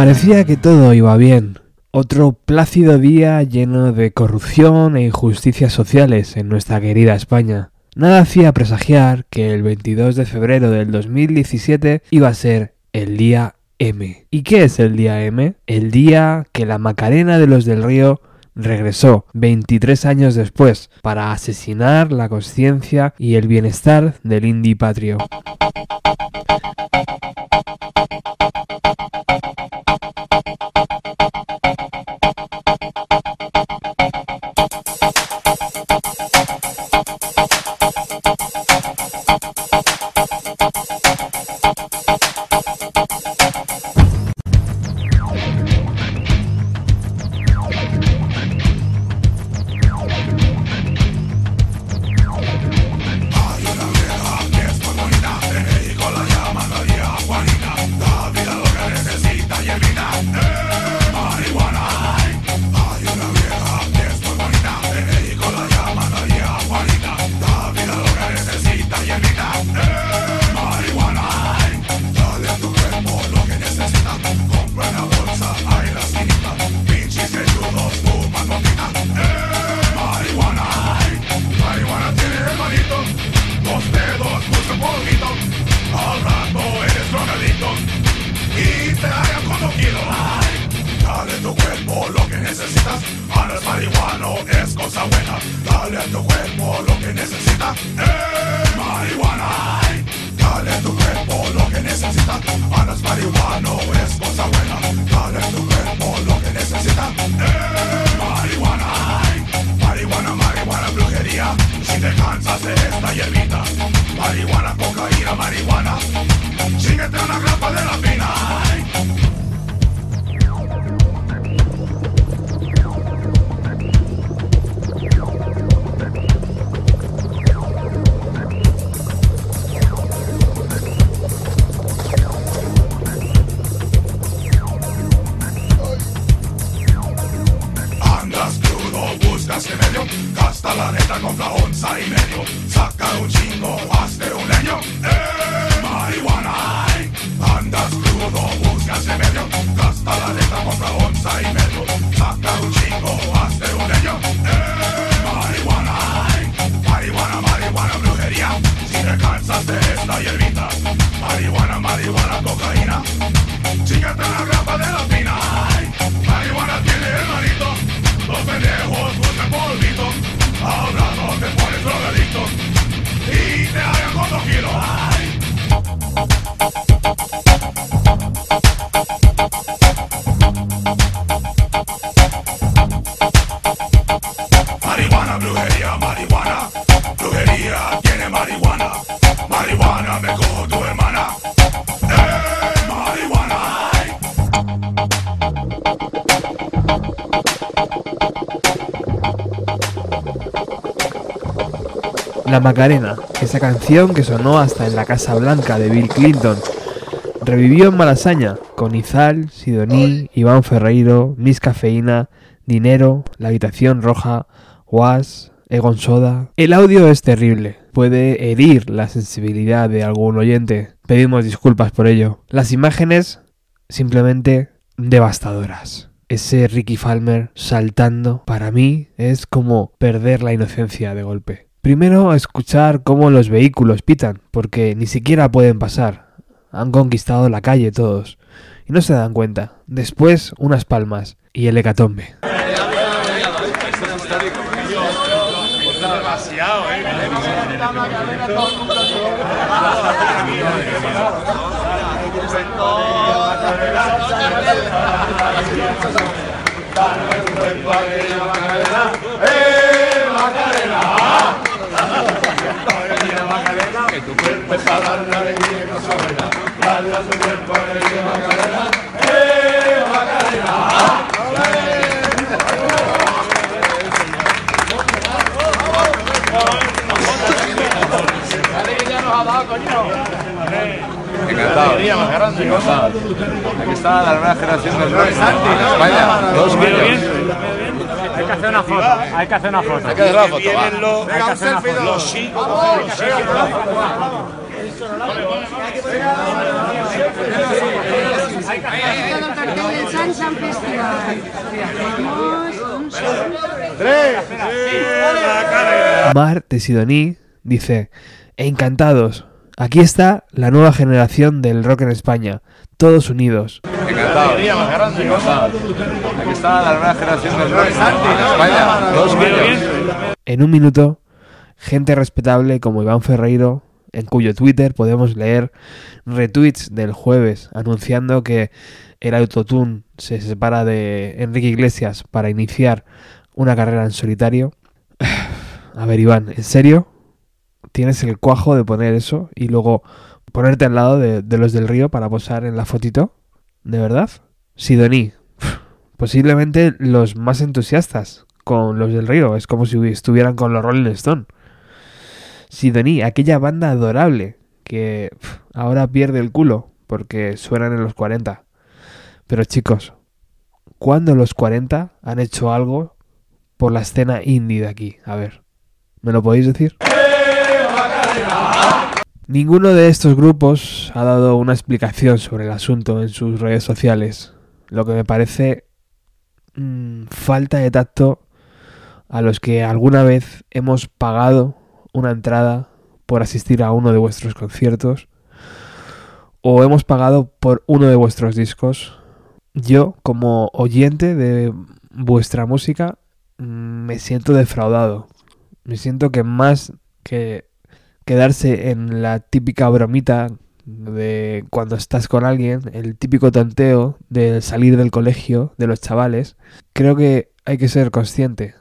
Parecía que todo iba bien. Otro plácido día lleno de corrupción e injusticias sociales en nuestra querida España. Nada hacía presagiar que el 22 de febrero del 2017 iba a ser el día M. ¿Y qué es el día M? El día que la Macarena de los del Río regresó 23 años después para asesinar la conciencia y el bienestar del indie patrio. Marihuano es cosa buena, dale a tu cuerpo lo que necesita. ¡Eh! Marihuana, dale a tu cuerpo lo que necesita. Panas marihuano es cosa buena, dale a tu cuerpo lo que necesita. ¡Eh! Marihuana, marihuana, marihuana, brujería. Si te cansas de esta hierbita, marihuana, cocaína, marihuana buscas remedio, gasta la neta con la onza y medio, saca un chingo, hazte un leño, eh, marihuana, eh. andas crudo, buscas remedio, gasta la neta con la onza y medio, saca un chingo, hazte un leño, eh. Macarena, esa canción que sonó hasta en la Casa Blanca de Bill Clinton, revivió en Malasaña con Izal, Sidoní, Iván Ferreiro, Miss Cafeína, Dinero, La Habitación Roja, Was, El audio es terrible, puede herir la sensibilidad de algún oyente. Pedimos disculpas por ello. Las imágenes simplemente devastadoras. Ese Ricky Falmer saltando, para mí, es como perder la inocencia de golpe. Primero escuchar cómo los vehículos pitan, porque ni siquiera pueden pasar. Han conquistado la calle todos. Y no se dan cuenta. Después unas palmas y el hecatombe. Que tu cuerpo para la alegría que no sobra. Dale a tu cuerpo alegría, Macarena. ¡Eh, Macarena! Aquí está la nueva generación del rock. España. Dos. Hay que hacer una foto, hay que hacer una foto. Hay que hacer la foto, va. Hay que hacer una foto. Los del Sansan Festival. Segundo. Mar de Sidoní dice, encantados, aquí está la nueva generación del rock en España, todos unidos. Encantado. Encantado. Aquí está la nueva generación del rock en España. Todos unidos. En un minuto, gente respetable como Iván Ferreiro, en cuyo Twitter podemos leer retweets del jueves anunciando que el autotune se separa de Enrique Iglesias para iniciar una carrera en solitario. A ver, Iván, ¿en serio? ¿Tienes el cuajo de poner eso y luego ponerte al lado de, los del río para posar en la fotito? ¿De verdad? Sidoní, posiblemente los más entusiastas con los del río. Es como si estuvieran con los Rolling Stone. Sidoní, aquella banda adorable que ahora pierde el culo porque suenan en los 40. Pero chicos, ¿cuándo los 40 han hecho algo por la escena indie de aquí? A ver, ¿me lo podéis decir? Ninguno de estos grupos ha dado una explicación sobre el asunto en sus redes sociales, lo que me parece mm, falta de tacto a los que alguna vez hemos pagado una entrada por asistir a uno de vuestros conciertos o hemos pagado por uno de vuestros discos. Yo, como oyente de vuestra música, mm, me siento defraudado. Me siento que más que quedarse en la típica bromita de cuando estás con alguien, el típico tanteo de salir del colegio de los chavales, creo que hay que ser consciente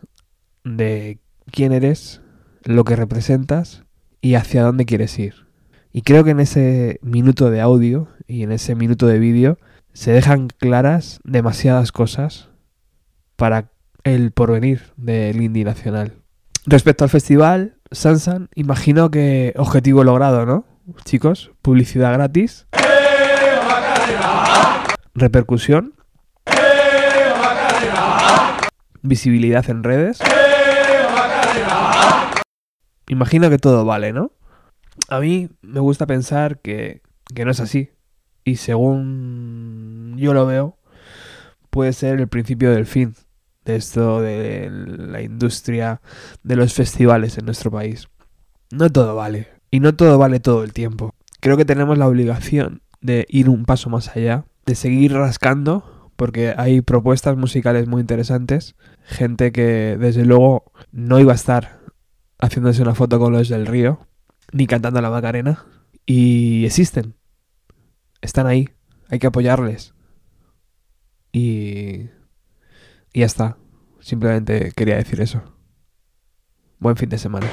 de quién eres, lo que representas y hacia dónde quieres ir. Y creo que en ese minuto de audio y en ese minuto de vídeo se dejan claras demasiadas cosas para el porvenir del indie nacional. Respecto al festival, Sansan, imagino que objetivo logrado, ¿no? Chicos, publicidad gratis. Repercusión. Visibilidad en redes. Imagino que todo vale, ¿no? A mí me gusta pensar que, que no es así. Y según yo lo veo, puede ser el principio del fin esto de la industria de los festivales en nuestro país. No todo vale. Y no todo vale todo el tiempo. Creo que tenemos la obligación de ir un paso más allá, de seguir rascando, porque hay propuestas musicales muy interesantes. Gente que desde luego no iba a estar haciéndose una foto con los del río, ni cantando la Macarena. Y existen. Están ahí. Hay que apoyarles. Y... Y ya está. Simplemente quería decir eso. Buen fin de semana.